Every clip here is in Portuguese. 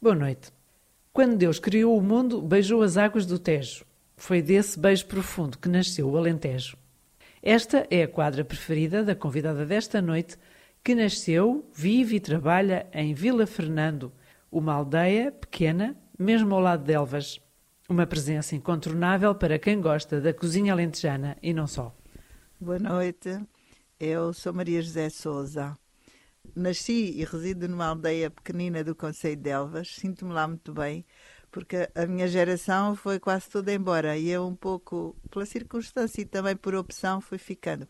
Boa noite. Quando Deus criou o mundo, beijou as águas do Tejo. Foi desse beijo profundo que nasceu o Alentejo. Esta é a quadra preferida da convidada desta noite, que nasceu, vive e trabalha em Vila Fernando, uma aldeia pequena, mesmo ao lado de Elvas. Uma presença incontornável para quem gosta da cozinha alentejana e não só. Boa noite, eu sou Maria José Souza. Nasci e resido numa aldeia pequenina do Conselho de Elvas, sinto-me lá muito bem, porque a minha geração foi quase toda embora e eu um pouco, pela circunstância e também por opção, fui ficando.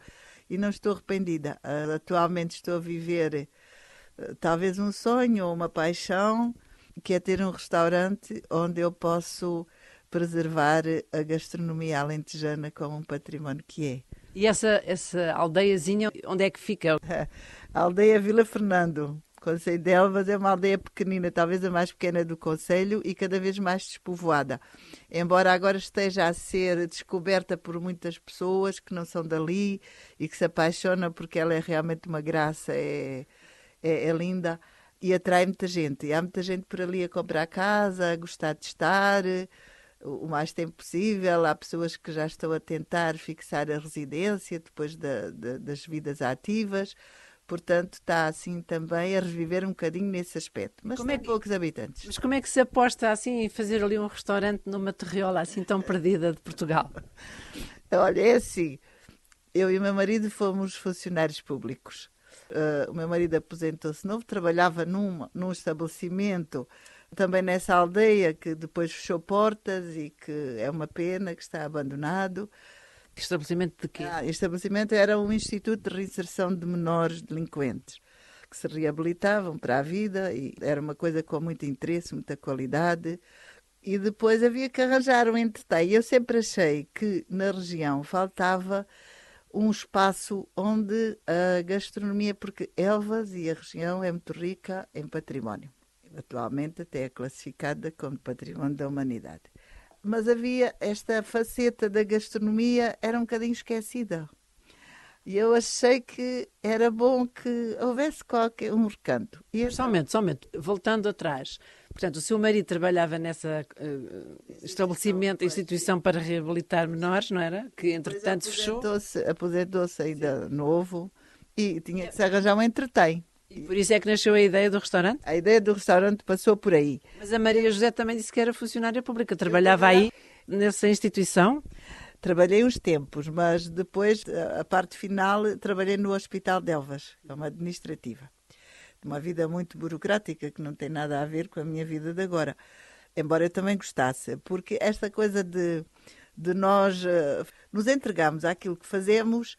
E não estou arrependida. Uh, atualmente estou a viver uh, talvez um sonho ou uma paixão, que é ter um restaurante onde eu posso preservar a gastronomia alentejana como um património que é. E essa, essa aldeiazinha, onde é que fica? A aldeia Vila Fernando. Conselho de Elvas é uma aldeia pequenina, talvez a mais pequena do Conselho e cada vez mais despovoada. Embora agora esteja a ser descoberta por muitas pessoas que não são dali e que se apaixonam porque ela é realmente uma graça, é, é, é linda e atrai muita gente. E há muita gente por ali a comprar casa, a gostar de estar o mais tempo possível. Há pessoas que já estão a tentar fixar a residência depois da, da, das vidas ativas. Portanto, está assim também a reviver um bocadinho nesse aspecto. Mas como tem é que, poucos habitantes. Mas como é que se aposta assim em fazer ali um restaurante numa terriola assim tão perdida de Portugal? Olha, é assim. Eu e o meu marido fomos funcionários públicos. Uh, o meu marido aposentou-se novo, trabalhava num, num estabelecimento também nessa aldeia que depois fechou portas e que é uma pena que está abandonado. Estabelecimento de quê? Ah, estabelecimento era um instituto de reinserção de menores delinquentes que se reabilitavam para a vida e era uma coisa com muito interesse, muita qualidade. E depois havia que arranjar um entreteio. Eu sempre achei que na região faltava um espaço onde a gastronomia, porque Elvas e a região é muito rica em património. Atualmente até é classificada como património da humanidade mas havia esta faceta da gastronomia era um bocadinho esquecida. E eu achei que era bom que houvesse qualquer um recanto. E então... Somente, somente, voltando atrás. Portanto, o seu marido trabalhava nessa uh, estabelecimento, instituição para reabilitar menores, não era? Que entretanto fechou. Aposentou-se aposentou ainda novo e tinha que se arranjar um entretém. E por isso é que nasceu a ideia do restaurante? A ideia do restaurante passou por aí. Mas a Maria José também disse que era funcionária pública, trabalhava aí nessa instituição? Trabalhei uns tempos, mas depois, a parte final, trabalhei no Hospital de Elvas, é uma administrativa. Uma vida muito burocrática que não tem nada a ver com a minha vida de agora. Embora eu também gostasse, porque esta coisa de, de nós uh, nos entregarmos àquilo que fazemos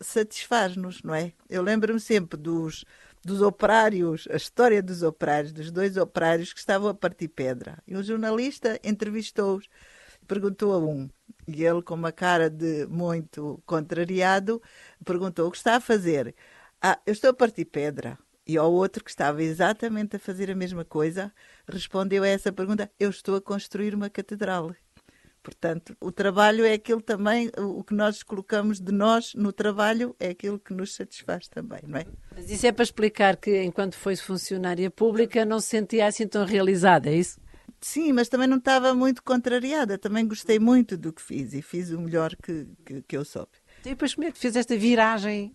satisfaz-nos, não é? Eu lembro-me sempre dos dos operários, a história dos operários, dos dois operários que estavam a partir pedra. E um jornalista entrevistou-os, perguntou a um, e ele, com uma cara de muito contrariado, perguntou: O que está a fazer? Ah, eu estou a partir pedra. E ao outro, que estava exatamente a fazer a mesma coisa, respondeu a essa pergunta: Eu estou a construir uma catedral. Portanto, o trabalho é aquilo também, o que nós colocamos de nós no trabalho é aquilo que nos satisfaz também, não é? Mas isso é para explicar que, enquanto foi funcionária pública, não se sentia assim tão realizada, é isso? Sim, mas também não estava muito contrariada. Também gostei muito do que fiz e fiz o melhor que, que, que eu soube. E depois como é que fez esta viragem?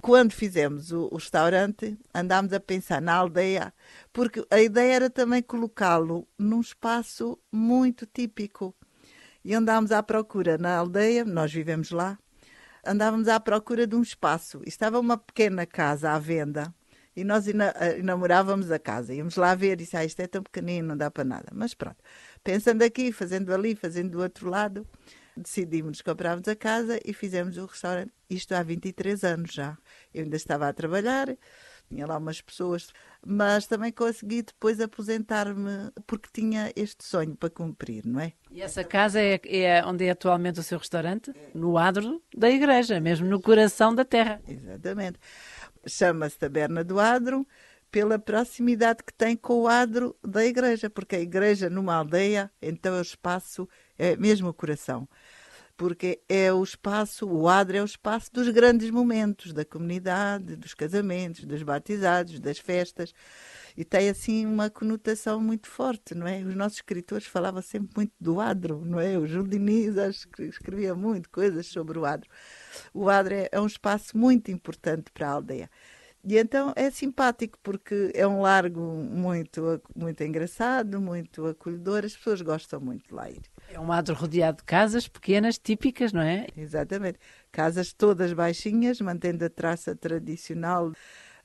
Quando fizemos o, o, restaurante, andámos a pensar na aldeia, porque a ideia era também colocá-lo num espaço muito típico e andámos à procura na aldeia, nós vivemos lá, andávamos à procura de um espaço. Estava uma pequena casa à venda e nós enamorávamos a casa. Íamos lá ver e disse, ah, isto é tão pequenino, não dá para nada. Mas pronto, pensando aqui, fazendo ali, fazendo do outro lado, decidimos, comprarmos a casa e fizemos o restaurante. Isto há 23 anos já. Eu ainda estava a trabalhar, tinha lá umas pessoas, mas também consegui depois aposentar-me porque tinha este sonho para cumprir, não é? E essa casa é, é onde é atualmente o seu restaurante? No adro da igreja, mesmo no coração da terra. Exatamente. Chama-se Taberna do Adro pela proximidade que tem com o adro da igreja, porque a igreja numa aldeia, então o espaço é mesmo o coração. Porque é o espaço, o adro é o espaço dos grandes momentos da comunidade, dos casamentos, dos batizados, das festas e tem assim uma conotação muito forte, não é? Os nossos escritores falavam sempre muito do adro, não é? O Júlio Diniz escrevia muito coisas sobre o adro. O adro é, é um espaço muito importante para a aldeia. E então é simpático porque é um largo muito, muito engraçado, muito acolhedor, as pessoas gostam muito de lá ir. É um adro rodeado de casas pequenas, típicas, não é? Exatamente. Casas todas baixinhas, mantendo a traça tradicional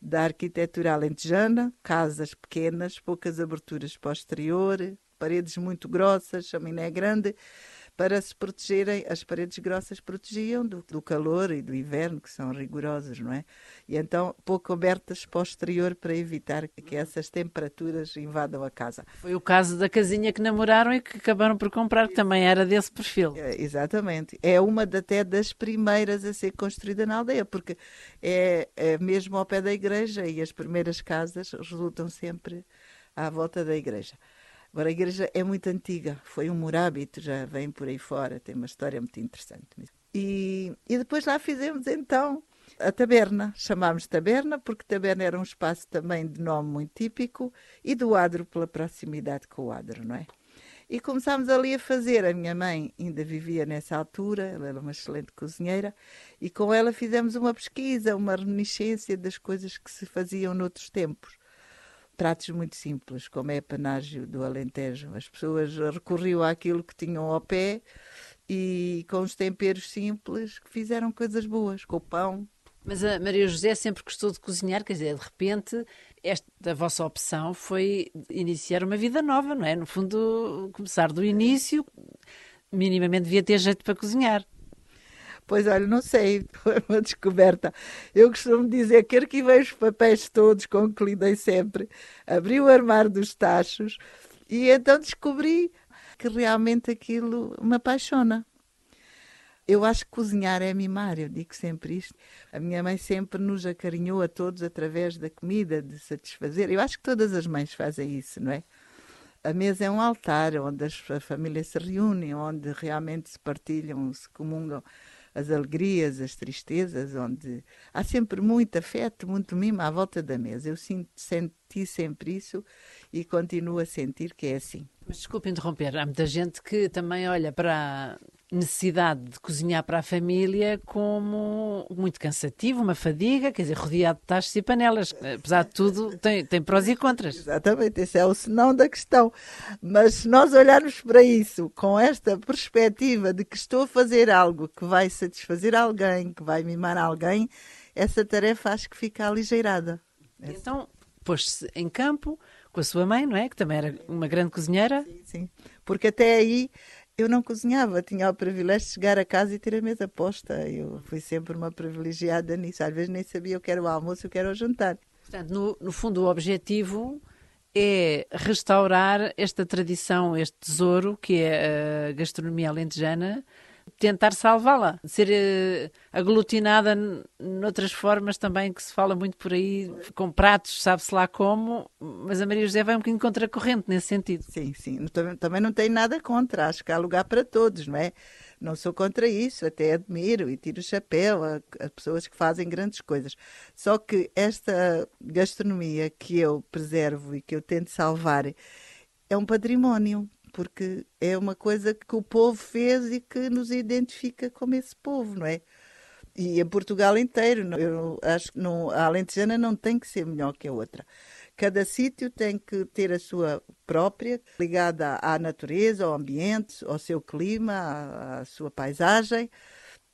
da arquitetura alentejana, casas pequenas, poucas aberturas posterior, paredes muito grossas, chaminé grande, para se protegerem, as paredes grossas protegiam do, do, calor e do inverno, que são rigorosos, não é? E então pouco abertas posterior para evitar que essas temperaturas invadam a casa. Foi o caso da casinha que namoraram e que acabaram por comprar, que também era desse perfil. É, exatamente. É uma até das primeiras a ser construída na aldeia, porque é, é mesmo ao pé da igreja e as primeiras casas resultam sempre à volta da igreja. Agora, a igreja é muito antiga, foi um murábito, já vem por aí fora, tem uma história muito interessante. E, e depois lá fizemos então a taberna. Chamámos taberna porque taberna era um espaço também de nome muito típico e do adro pela proximidade com o adro, não é? E começámos ali a fazer. A minha mãe ainda vivia nessa altura, ela era uma excelente cozinheira, e com ela fizemos uma pesquisa, uma reminiscência das coisas que se faziam noutros tempos pratos muito simples, como é panágio do Alentejo. As pessoas recorriam àquilo que tinham ao pé e com os temperos simples que fizeram coisas boas, com o pão. Mas a Maria José sempre gostou de cozinhar, quer dizer, de repente, esta vossa opção foi iniciar uma vida nova, não é? No fundo, começar do início, minimamente devia ter jeito para cozinhar. Pois olha, não sei, foi uma descoberta. Eu costumo dizer que arquivei os papéis todos lidei sempre, abri o armário dos tachos e então descobri que realmente aquilo me apaixona. Eu acho que cozinhar é mimar, eu digo sempre isto. A minha mãe sempre nos acarinhou a todos através da comida, de satisfazer. Eu acho que todas as mães fazem isso, não é? A mesa é um altar onde as famílias se reúnem, onde realmente se partilham, se comungam as alegrias, as tristezas, onde há sempre muito afeto, muito mimo à volta da mesa. Eu sinto, senti sempre isso e continuo a sentir que é assim. Mas desculpe interromper, há muita gente que também olha para necessidade de cozinhar para a família como muito cansativo, uma fadiga, quer dizer, rodeado de tachos e panelas. Apesar de tudo, tem, tem prós e contras. Exatamente, esse é o senão da questão. Mas se nós olharmos para isso com esta perspectiva de que estou a fazer algo que vai satisfazer alguém, que vai mimar alguém, essa tarefa acho que fica aligeirada. Então, pôs-se em campo com a sua mãe, não é? Que também era uma grande cozinheira. Sim, sim. Porque até aí eu não cozinhava, tinha o privilégio de chegar a casa e ter a mesa posta. Eu fui sempre uma privilegiada nisso. Às vezes nem sabia o que era o almoço e o que era o jantar. Portanto, no, no fundo, o objetivo é restaurar esta tradição, este tesouro que é a gastronomia alentejana, tentar salvá-la, ser uh, aglutinada noutras formas também que se fala muito por aí, com pratos, sabe-se lá como, mas a Maria José vai um bocadinho contra a corrente nesse sentido. Sim, sim, também não tem nada contra, acho que há lugar para todos, não é? Não sou contra isso, até admiro e tiro o chapéu a, a pessoas que fazem grandes coisas. Só que esta gastronomia que eu preservo e que eu tento salvar é um património porque é uma coisa que o povo fez e que nos identifica como esse povo, não é? E em Portugal inteiro, eu acho que não, a Alentejana não tem que ser melhor que a outra. Cada sítio tem que ter a sua própria, ligada à natureza, ao ambiente, ao seu clima, à, à sua paisagem.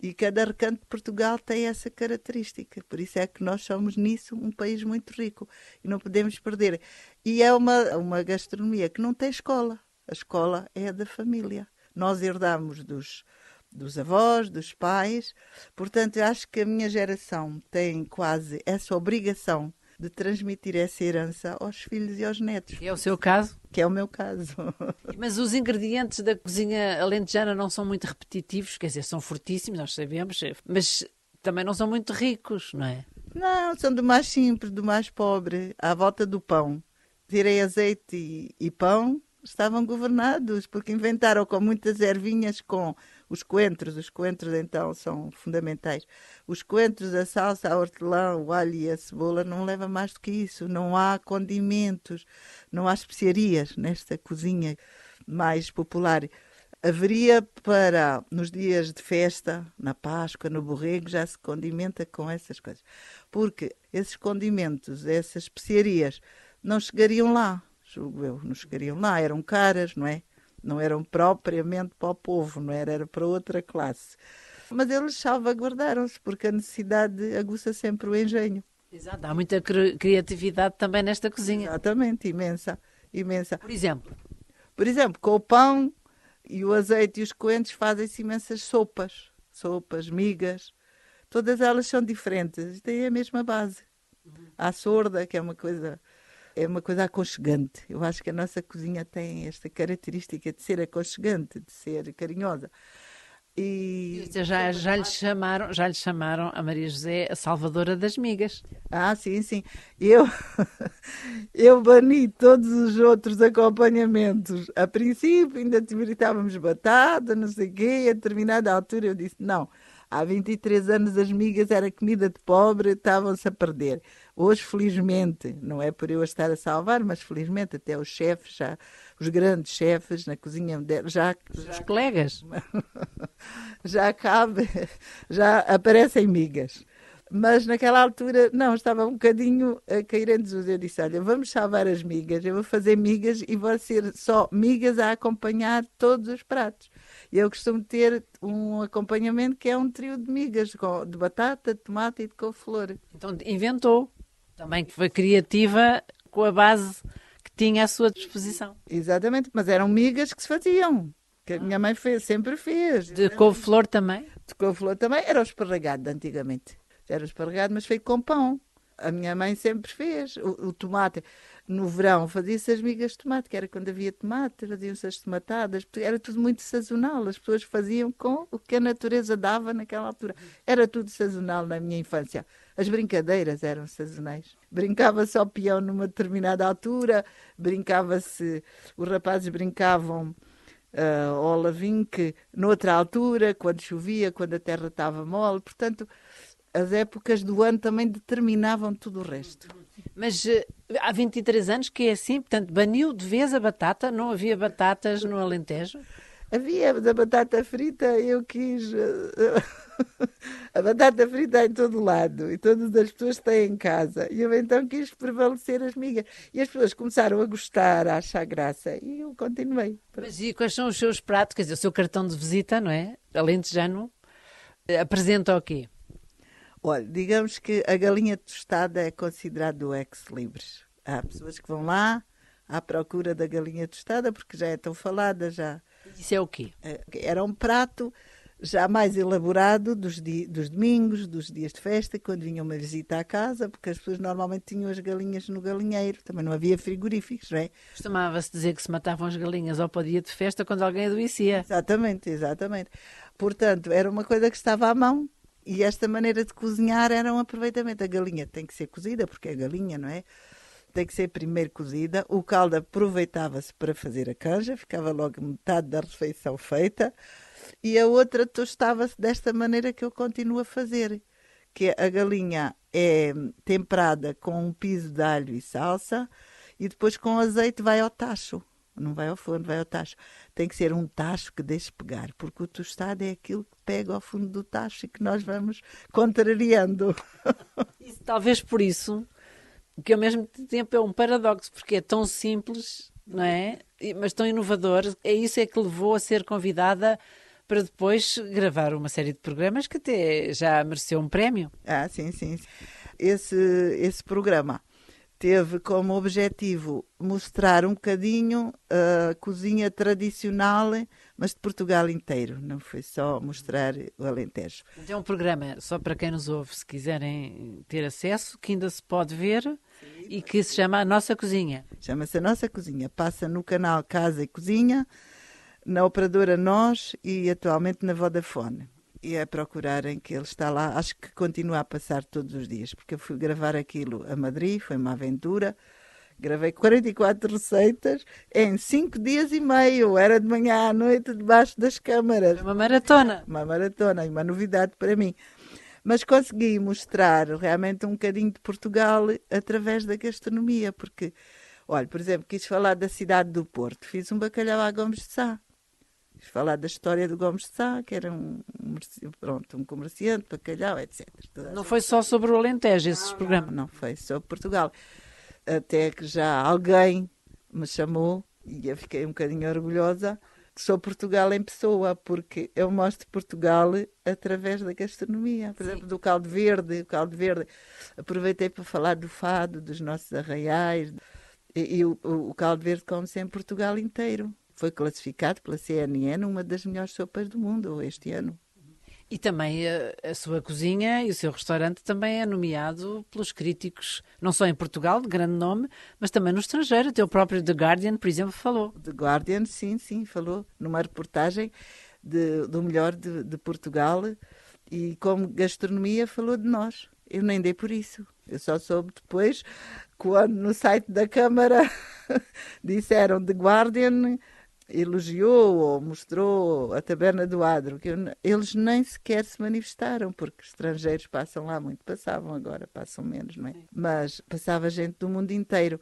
E cada recanto de Portugal tem essa característica. Por isso é que nós somos nisso um país muito rico e não podemos perder. E é uma, uma gastronomia que não tem escola. A escola é da família. Nós herdamos dos, dos avós, dos pais. Portanto, eu acho que a minha geração tem quase essa obrigação de transmitir essa herança aos filhos e aos netos. Que é o seu caso? Que é o meu caso. Mas os ingredientes da cozinha alentejana não são muito repetitivos, quer dizer, são fortíssimos, nós sabemos, mas também não são muito ricos, não é? Não, são do mais simples, do mais pobre, à volta do pão. Tirei azeite e, e pão estavam governados, porque inventaram com muitas ervinhas, com Os coentros, os coentros então são fundamentais. Os coentros, a salsa, a hortelã, o alho e a cebola não leva mais do que isso. Não há condimentos, não há especiarias nesta cozinha mais popular. Haveria para, nos dias de festa, na Páscoa, no borrego, já se condimenta com essas coisas. Porque esses condimentos, essas especiarias, não chegariam lá, julgo eu, não chegariam lá, eram caras, não é? não eram propriamente para o povo, não era, era para outra classe. Mas eles salvaguardaram-se, porque a necessidade aguça sempre o engenho. Exato, há muita criatividade também nesta cozinha. Exatamente, imensa, imensa. Por exemplo? Por exemplo, com o pão e o azeite e os coentros fazem-se imensas sopas, sopas, migas, todas elas são diferentes, têm a mesma base. Uhum. A sorda, que é uma coisa é uma coisa aconchegante. Eu acho que a nossa cozinha tem esta característica de ser aconchegante, de ser carinhosa. E já, já, lhe chamaram, já lhe chamaram a Maria José a salvadora das migas. Ah, sim, sim. Eu, eu bani todos os outros acompanhamentos. A princípio ainda gritávamos batata, não sei o quê, a determinada altura eu disse, não, há 23 anos as migas era comida de pobre, estavam-se a perder. Hoje, felizmente, não é por eu a estar a salvar, mas felizmente até os chefes, já, os grandes chefes na cozinha, já, já os colegas, já cabe, já aparecem migas. Mas naquela altura, não, estava um bocadinho a cair em desuso. Eu disse: Olha, vamos salvar as migas, eu vou fazer migas e vou ser só migas a acompanhar todos os pratos. E eu costumo ter um acompanhamento que é um trio de migas, de batata, de tomate e de couve-flor. Então inventou. Também que foi criativa com a base que tinha à sua disposição. Exatamente, mas eram migas que se faziam. Que a minha mãe fez, sempre fez. De couve-flor também? De couve-flor também. Era o esparregado antigamente. Era o esparregado, mas feito com pão. A minha mãe sempre fez. O, o tomate no verão fazia-se as migas de tomate, que era quando havia tomate, faziam-se as tomatadas, era tudo muito sazonal, as pessoas faziam com o que a natureza dava naquela altura. Era tudo sazonal na minha infância. As brincadeiras eram sazonais. Brincava-se ao peão numa determinada altura, brincava-se, os rapazes brincavam uh, ao lavinque noutra altura, quando chovia, quando a terra estava mole, portanto, as épocas do ano também determinavam tudo o resto. Mas uh, há 23 anos que é assim, portanto, baniu de vez a batata? Não havia batatas no Alentejo? Havia da batata frita, eu quis. Uh, a batata frita em todo lado e todas as pessoas têm em casa. E eu então quis prevalecer as migas. E as pessoas começaram a gostar, a achar graça. E eu continuei. Mas e quais são os seus pratos? Quer dizer, o seu cartão de visita, não é? Alentejano, apresenta o quê? Olha, digamos que a galinha tostada é considerado o ex-libris. Há pessoas que vão lá à procura da galinha tostada porque já é tão falada, já. Isso é o quê? É, era um prato já mais elaborado dos, dos domingos, dos dias de festa, quando vinha uma visita à casa, porque as pessoas normalmente tinham as galinhas no galinheiro, também não havia frigoríficos, não é? Costumava-se dizer que se matavam as galinhas ao para o dia de festa quando alguém adoecia. Exatamente, exatamente. Portanto, era uma coisa que estava à mão, e esta maneira de cozinhar era um aproveitamento. A galinha tem que ser cozida, porque é galinha, não é? Tem que ser primeiro cozida. O caldo aproveitava-se para fazer a canja, ficava logo metade da refeição feita. E a outra tostava-se desta maneira que eu continuo a fazer. Que a galinha é temperada com um piso de alho e salsa e depois com azeite vai ao tacho não vai ao forno, vai ao tacho. Tem que ser um tacho que deixe pegar, porque o tostado é aquilo que pega ao fundo do tacho e que nós vamos contrariando. Talvez por isso, que ao mesmo tempo é um paradoxo, porque é tão simples, não é? Mas tão inovador. É isso é que levou a ser convidada para depois gravar uma série de programas que até já mereceu um prémio. Ah, sim, sim. Esse, esse programa teve como objetivo mostrar um bocadinho a cozinha tradicional, mas de Portugal inteiro, não foi só mostrar o Alentejo. É um programa, só para quem nos ouve, se quiserem ter acesso, que ainda se pode ver Sim, e que se chama A Nossa Cozinha. Chama-se A Nossa Cozinha. Passa no canal Casa e Cozinha, na operadora Nós e atualmente na Vodafone e a procurarem que ele está lá. Acho que continua a passar todos os dias, porque eu fui gravar aquilo a Madrid, foi uma aventura Gravei 44 receitas em 5 dias e meio. Era de manhã à noite debaixo das câmaras. Uma maratona. Uma maratona, uma novidade para mim. Mas consegui mostrar realmente um bocadinho de Portugal através da gastronomia, porque, olha, por exemplo, quis falar da cidade do Porto. Fiz um bacalhau à Gomes de Sá. Quis falar da história do Gomes de Sá, que era um, pronto, um comerciante, bacalhau, etc. Não foi só sobre o Alentejo esses não, programas? Não, não foi sobre Portugal até que já alguém me chamou e eu fiquei um bocadinho orgulhosa que sou Portugal em pessoa, porque eu mostro Portugal através da gastronomia. Por Sim. exemplo, do caldo verde. O caldo verde. Aproveitei para falar do fado, dos nossos arraiais. E, e o, o, caldo verde come-se em Portugal inteiro. Foi classificado pela CNN uma das melhores sopas do mundo este ano. E também a, a, sua cozinha e o seu restaurante também é nomeado pelos críticos, não só em Portugal, de grande nome, mas também no estrangeiro. O teu próprio The Guardian, por exemplo, falou. The Guardian, sim, sim, falou numa reportagem de, do melhor de, de Portugal e como gastronomia falou de nós. Eu nem dei por isso. Eu só soube depois, quando no site da Câmara disseram The Guardian elogiou ou mostrou a Taberna do Adro, que eles nem sequer se manifestaram, porque estrangeiros passam lá muito, passavam agora, passam menos, não é? Mas passava gente do mundo inteiro.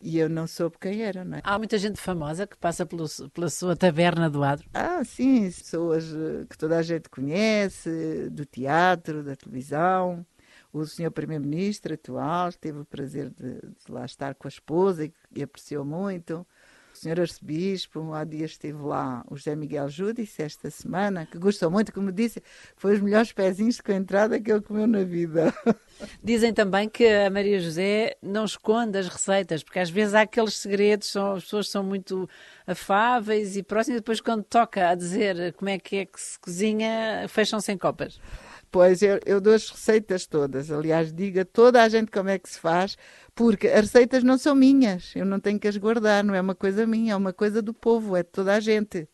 E eu não soube quem era, não é? Há muita gente famosa que passa pelo, pela sua taberna do Adro. Ah, sim, pessoas eh, que toda a gente conhece, do teatro, da televisão. O senhor Primeiro-Ministro atual teve o prazer de, de, lá estar com a esposa e, e apreciou muito senhor arcebispo, há dias esteve lá o José Miguel Júdice, esta semana, que gostou muito, como disse, foi os melhores pezinhos de entrada que ele comeu na vida. Dizem também que a Maria José não esconde as receitas, porque às vezes há aqueles segredos, são, as pessoas são muito afáveis e próximas, e depois quando toca a dizer como é que é que se cozinha, fecham-se em copas. Pois, eu, eu dou as receitas todas. Aliás, diga toda a gente como é que se faz, porque as receitas não são minhas. Eu não tenho que as guardar, não é uma coisa minha, é uma coisa do povo, é de toda a gente.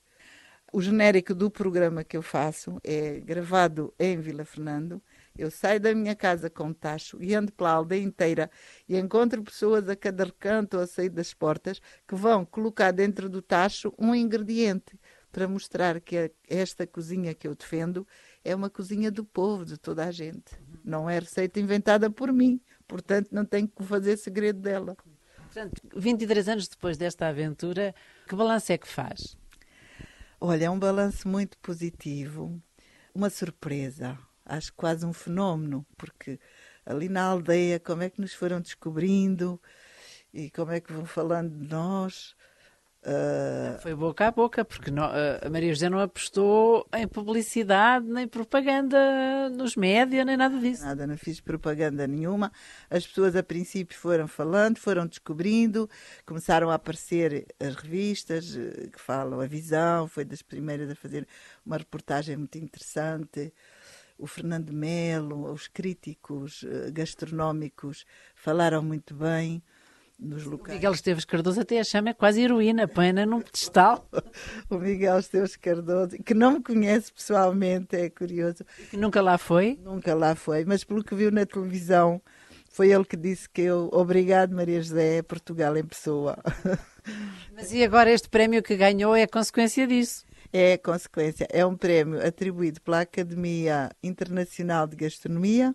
O genérico do programa que eu faço é gravado em Vila Fernando. Eu saio da minha casa com tacho e ando pela aldeia inteira e encontro pessoas a cada recanto ou a sair das portas que vão colocar dentro do tacho um ingrediente para mostrar que esta cozinha que eu defendo é uma cozinha do povo, de toda a gente. Não é receita inventada por mim, portanto não tenho que fazer segredo dela. Portanto, 23 anos depois desta aventura, que balanço é que faz? Olha, é um balanço muito positivo, uma surpresa, acho quase um fenómeno, porque ali na aldeia, como é que nos foram descobrindo e como é que vão falando de nós. Uh... Foi boca a boca, porque não, a Maria José não apostou em publicidade, nem propaganda nos médias, nem nada disso. Nada, não fiz propaganda nenhuma. As pessoas a princípio foram falando, foram descobrindo, começaram a aparecer as revistas eh, que falam a visão, foi das primeiras a fazer uma reportagem muito interessante. O Fernando Melo, os críticos eh, gastronómicos falaram muito bem nos locais. O Miguel Esteves Cardoso até a chama é quase heroína, pena num pedestal. o Miguel Esteves Cardoso, que não me conhece pessoalmente, é curioso. Nunca lá foi? Nunca lá foi, mas pelo que viu na televisão, foi ele que disse que eu, obrigado Maria José, é Portugal em pessoa. Mas e agora este prémio que ganhou é consequência disso? É consequência, é um prémio atribuído pela Academia Internacional de Gastronomia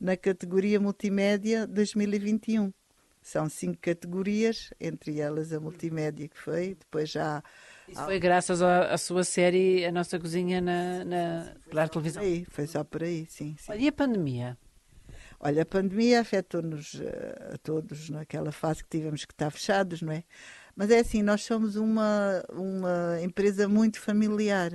na categoria Multimédia 2021. São cinco categorias, entre elas a multimédia que foi, depois já... Isso foi graças à, sua série A Nossa Cozinha na, na pela televisão? Aí, foi só por aí, sim, sim. Olha, e a pandemia? Olha, a pandemia afetou-nos uh, a todos naquela fase que tivemos que estar fechados, não é? Mas é assim, nós somos uma, uma empresa muito familiar.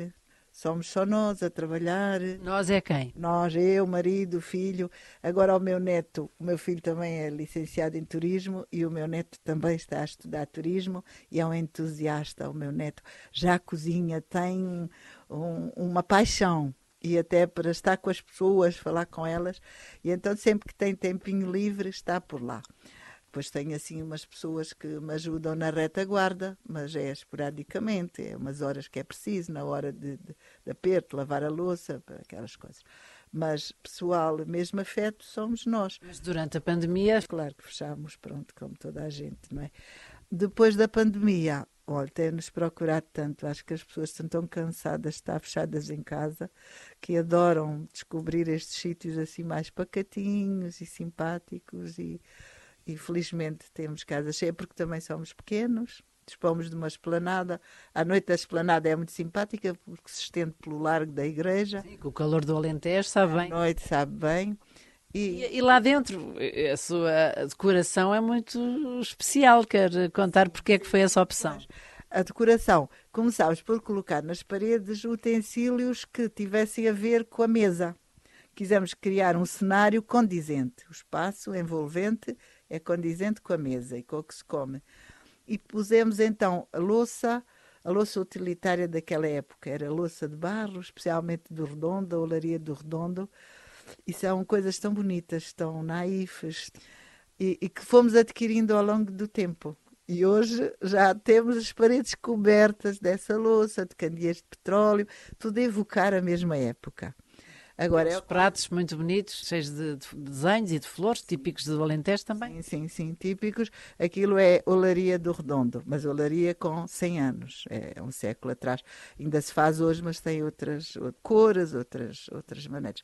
Somos só nós a trabalhar. Nós é quem? Nós, eu, marido, filho. Agora o meu neto, o meu filho também é licenciado em turismo e o meu neto também está a estudar turismo e é um entusiasta. O meu neto já cozinha, tem um, uma paixão e até para estar com as pessoas, falar com elas. E então sempre que tem tempinho livre está por lá. Depois tenho assim umas pessoas que me ajudam na retaguarda, mas é esporadicamente, é umas horas que é preciso, na hora de, de, de aperto, lavar a louça, aquelas coisas. Mas pessoal, mesmo afeto, somos nós. Mas durante a pandemia. Claro que fechámos, pronto, como toda a gente, não é? Depois da pandemia, olha, tem-nos procurado tanto. Acho que as pessoas estão tão cansadas de estar fechadas em casa que adoram descobrir estes sítios assim mais pacatinhos e simpáticos e, e felizmente temos casa cheia porque também somos pequenos dispomos de uma esplanada. À noite a esplanada é muito simpática porque se estende pelo largo da igreja. Sim, com o calor do Alentejo, sabe bem. Noite sabe bem. E... E, e, lá dentro, a sua decoração é muito especial. Quer contar porque é que foi essa opção? A decoração. Começámos por colocar nas paredes utensílios que tivessem a ver com a mesa. Quisemos criar um cenário condizente. O espaço envolvente é condizente com a mesa e com o que se come. E pusemos então a louça, a louça utilitária daquela época. Era a louça de barro, especialmente do Redondo, a olaria do Redondo e são coisas tão bonitas, tão naifes, e, e que fomos adquirindo ao longo do tempo. E hoje já temos as paredes cobertas dessa louça, de candeeiros de petróleo, tudo a evocar a mesma época. Agora, Os é... pratos muito bonitos, cheios de, de, desenhos e de flores, típicos do Alentejo também. Sim, sim, sim, típicos. Aquilo é olaria do Redondo, mas olaria com 100 anos, é um século atrás. Ainda se faz hoje, mas tem outras, outras cores, outras, outras maneiras.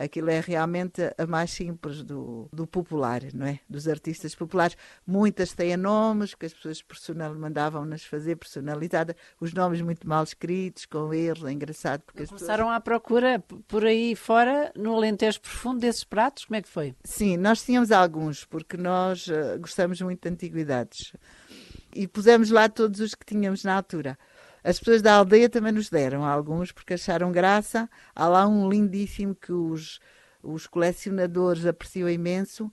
Aquilo é realmente a mais simples do, do popular, não é? Dos artistas populares. Muitas têm nomes que as pessoas personal mandavam-nas fazer personalizadas, os nomes muito mal escritos, com erros, é engraçado. Porque começaram pessoas... à procura por aí fora, no Alentejo Profundo, desses pratos? Como é que foi? Sim, nós tínhamos alguns, porque nós uh, gostamos muito de antiguidades. E pusemos lá todos os que tínhamos na altura. As pessoas da aldeia também nos deram alguns, porque acharam graça. Há lá um lindíssimo que os, os colecionadores apreciam imenso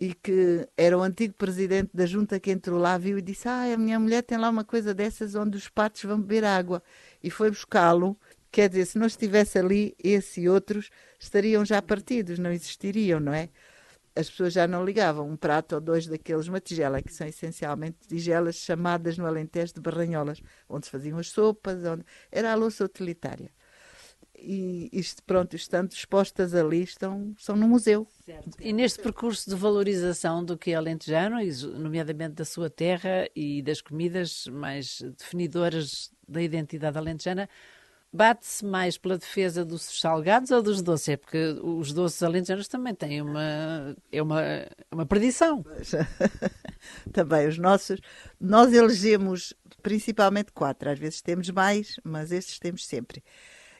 e que era o antigo presidente da junta que entrou lá, viu e disse: Ah, a minha mulher tem lá uma coisa dessas onde os patos vão beber água. E foi buscá-lo Quer dizer, se não estivesse ali, esse e outros estariam já partidos, não existiriam, não é? As pessoas já não ligavam um prato ou dois daqueles, uma tigela, que são essencialmente tigelas chamadas no Alentejo de barranholas, onde se faziam as sopas, onde... era a louça utilitária. E isto, pronto, estando expostas ali, estão, são no museu. Certo. E neste percurso de valorização do que é alentejano, nomeadamente da sua terra e das comidas mais definidoras da identidade alentejana, bate-se mais pela defesa dos salgados ou dos doces? É porque os doces alentejanos também têm uma, é uma, uma perdição. também os nossos, nós elegemos principalmente quatro, às vezes temos mais, mas estes temos sempre,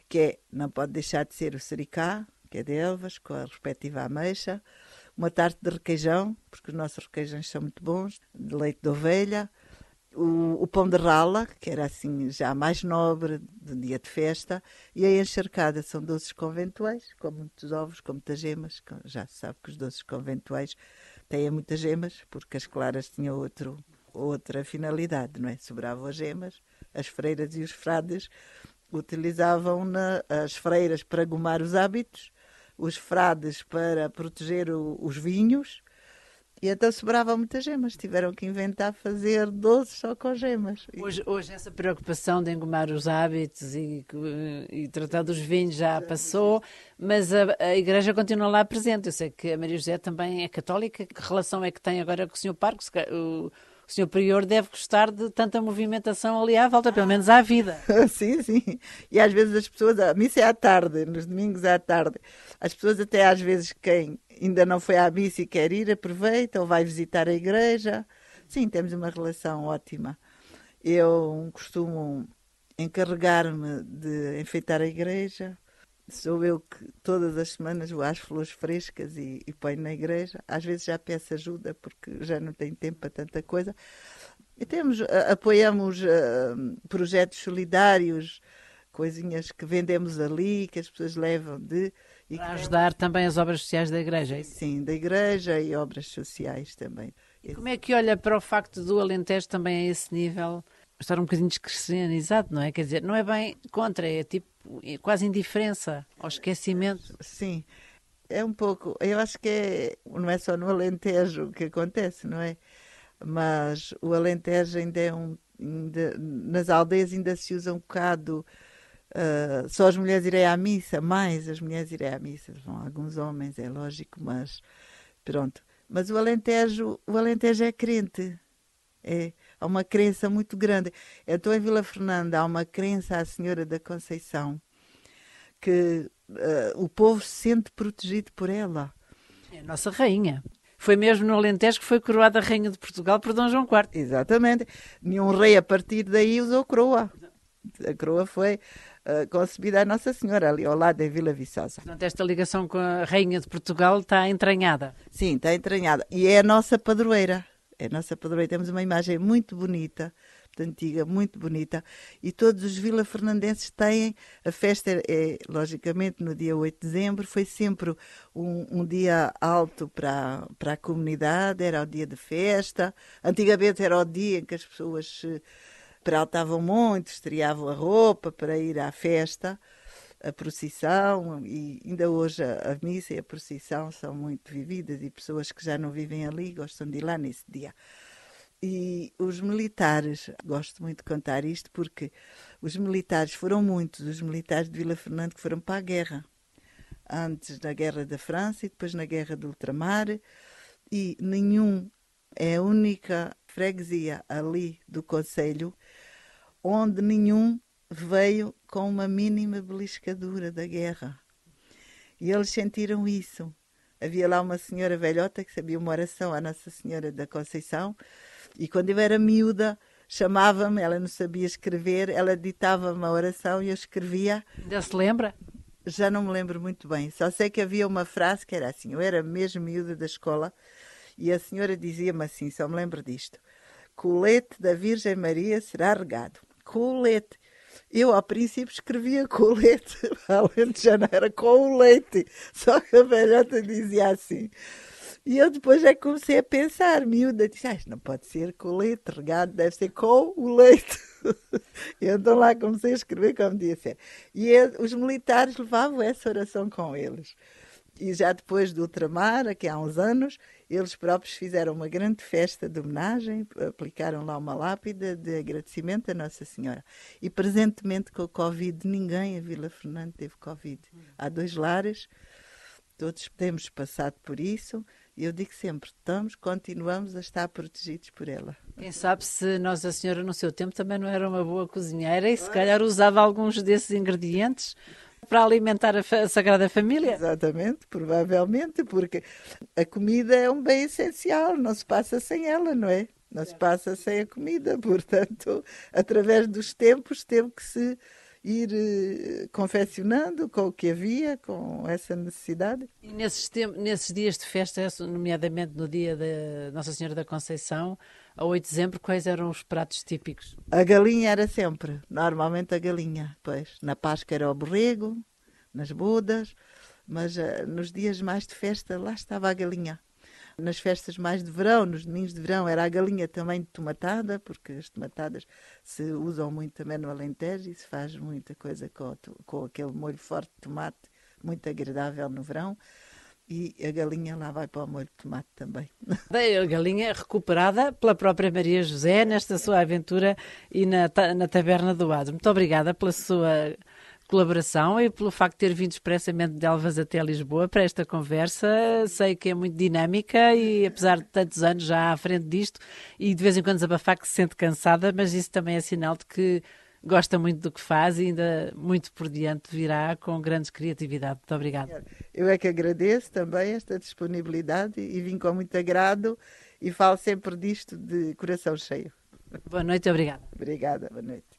que é, não pode deixar de ser o sericá, que é de Elvas, com a respectiva ameixa, uma tarte de requeijão, porque os nossos requeijões são muito bons, de leite de ovelha, o, o, pão de rala, que era assim já mais nobre, de dia de festa, e a encharcada são doces conventuais, com muitos ovos, com muitas gemas. Já se sabe que os doces conventuais têm muitas gemas, porque as claras tinham outro, outra finalidade, não é? Sobravam as gemas, as freiras e os frades utilizavam na, as freiras para gomar os hábitos, os frades para proteger o, os vinhos e então sobrava muitas gemas. Tiveram que inventar fazer doces só com gemas. Hoje, hoje essa preocupação de engomar os hábitos e, e tratar dos vinhos já passou, mas a, a, Igreja continua lá presente. Eu sei que a Maria José também é católica. Que relação é que tem agora com o Sr. Parco? O, o Sr. Prior deve gostar de tanta movimentação ali à volta, pelo menos à vida. sim, sim. E às vezes as pessoas, a missa é à tarde, nos domingos é à tarde. As pessoas até às vezes quem ainda não foi à missa e quer ir, aproveita ou vai visitar a igreja. Sim, temos uma relação ótima. Eu costumo encarregar-me de enfeitar a igreja. Sou eu que todas as semanas vou às flores frescas e, e ponho na igreja. Às vezes já peço ajuda porque já não tenho tempo para tanta coisa. E temos, apoiamos uh, projetos solidários, coisinhas que vendemos ali, que as pessoas levam de. Para ajudar também as obras sociais da Igreja, é Sim, da Igreja e obras sociais também. E como é que olha para o facto do Alentejo também a esse nível estar um bocadinho descristianizado, não é? Quer dizer, não é bem contra, é tipo é quase indiferença ao esquecimento. Sim, é um pouco. Eu acho que é, não é só no Alentejo que acontece, não é? Mas o Alentejo ainda é um. Ainda, nas aldeias ainda se usa um bocado Uh, só as mulheres irem à missa, mais as mulheres irem à missa. Alguns homens, é lógico, mas pronto. Mas o Alentejo, o Alentejo é crente. É, há uma crença muito grande. Estou em Vila Fernanda, há uma crença à Senhora da Conceição que uh, o povo se sente protegido por ela. É a nossa rainha. Foi mesmo no Alentejo que foi coroada a Rainha de Portugal por Dom João IV. Exatamente. Nenhum rei a partir daí usou coroa. A coroa foi uh, concebida a Nossa Senhora, ali ao lado da Vila Viçosa. Portanto, esta ligação com a Rainha de Portugal está entranhada. Sim, está entranhada. E é a nossa padroeira. É a nossa padroeira. Temos uma imagem muito bonita antiga, muito bonita, e todos os vila-fernandenses têm. A festa é, logicamente, no dia 8 de dezembro, foi sempre um, um, dia alto para, para a comunidade, era o dia de festa. Antigamente era o dia em que as pessoas se peraltavam muito, estreavam a roupa para ir à festa a procissão e ainda hoje a, a, missa e a procissão são muito vividas e pessoas que já não vivem ali gostam de ir lá nesse dia. E os militares, gosto muito de contar isto porque os militares foram muitos, os militares de Vila Fernando que foram para a guerra. Antes na Guerra da França e depois na Guerra do Ultramar. E nenhum, é a única freguesia ali do Conselho onde nenhum veio com uma mínima beliscadura da guerra. E eles sentiram isso. Havia lá uma senhora velhota que sabia uma oração à Nossa Senhora da Conceição e quando eu era miúda, chamava-me, ela não sabia escrever, ela ditava-me a oração e eu escrevia. Ainda se lembra? Já não me lembro muito bem. Só sei que havia uma frase que era assim: eu era mesmo miúda da escola e a senhora dizia-me assim, só me lembro disto: colete da Virgem Maria será regado. Colete. Eu, ao princípio, escrevia colete, além de já não era com o leite. Só que a velhota dizia assim: e eu depois é que comecei a pensar, miúda, disse, ah, não pode ser com o leite regado, deve ser com o leite. e então lá comecei a escrever como ser. E os militares levavam essa oração com eles. E já depois do ultramar, aqui há uns anos, eles próprios fizeram uma grande festa de homenagem, aplicaram lá uma lápide de agradecimento a Nossa Senhora. E presentemente com o Covid, ninguém a Vila Fernanda teve Covid. Há dois lares, todos temos passado por isso eu digo sempre, estamos, continuamos a estar protegidos por ela. Quem sabe se Nossa Senhora no seu tempo também não era uma boa cozinheira e se calhar usava alguns desses ingredientes para alimentar a, Sagrada Família? Exatamente, provavelmente, porque a comida é um bem essencial, não se passa sem ela, não é? Não se passa sem a comida, portanto, através dos tempos teve que se ir uh, confeccionando com o que havia, com essa necessidade. E nesses, nesses dias de festa, nomeadamente no dia da Nossa Senhora da Conceição, a 8 de dezembro, quais eram os pratos típicos? A galinha era sempre, normalmente a galinha, pois. Na Páscoa era o borrego, nas bodas, mas uh, nos dias mais de festa, lá estava a galinha. Nas festas mais de verão, nos domingos de verão, era a galinha também de tomatada, porque as tomatadas se usam muito também no Alentejo e se faz muita coisa com, com aquele molho forte de tomate, muito agradável no verão. E a galinha lá vai para o molho de tomate também. A galinha recuperada pela própria Maria José nesta sua aventura e na, na Taberna do Ado. Muito obrigada pela sua colaboração e pelo facto de ter vindo expressamente de Elvas até Lisboa para esta conversa. Sei que é muito dinâmica e, apesar de tantos anos já à frente disto, e de vez em quando desabafar que se sente cansada, mas isso também é sinal de que gosta muito do que faz e ainda muito por diante virá com grande criatividade. Muito obrigada. Eu é que agradeço também esta disponibilidade e vim com muito agrado e falo sempre disto de coração cheio. Boa noite e obrigada. Obrigada, boa noite.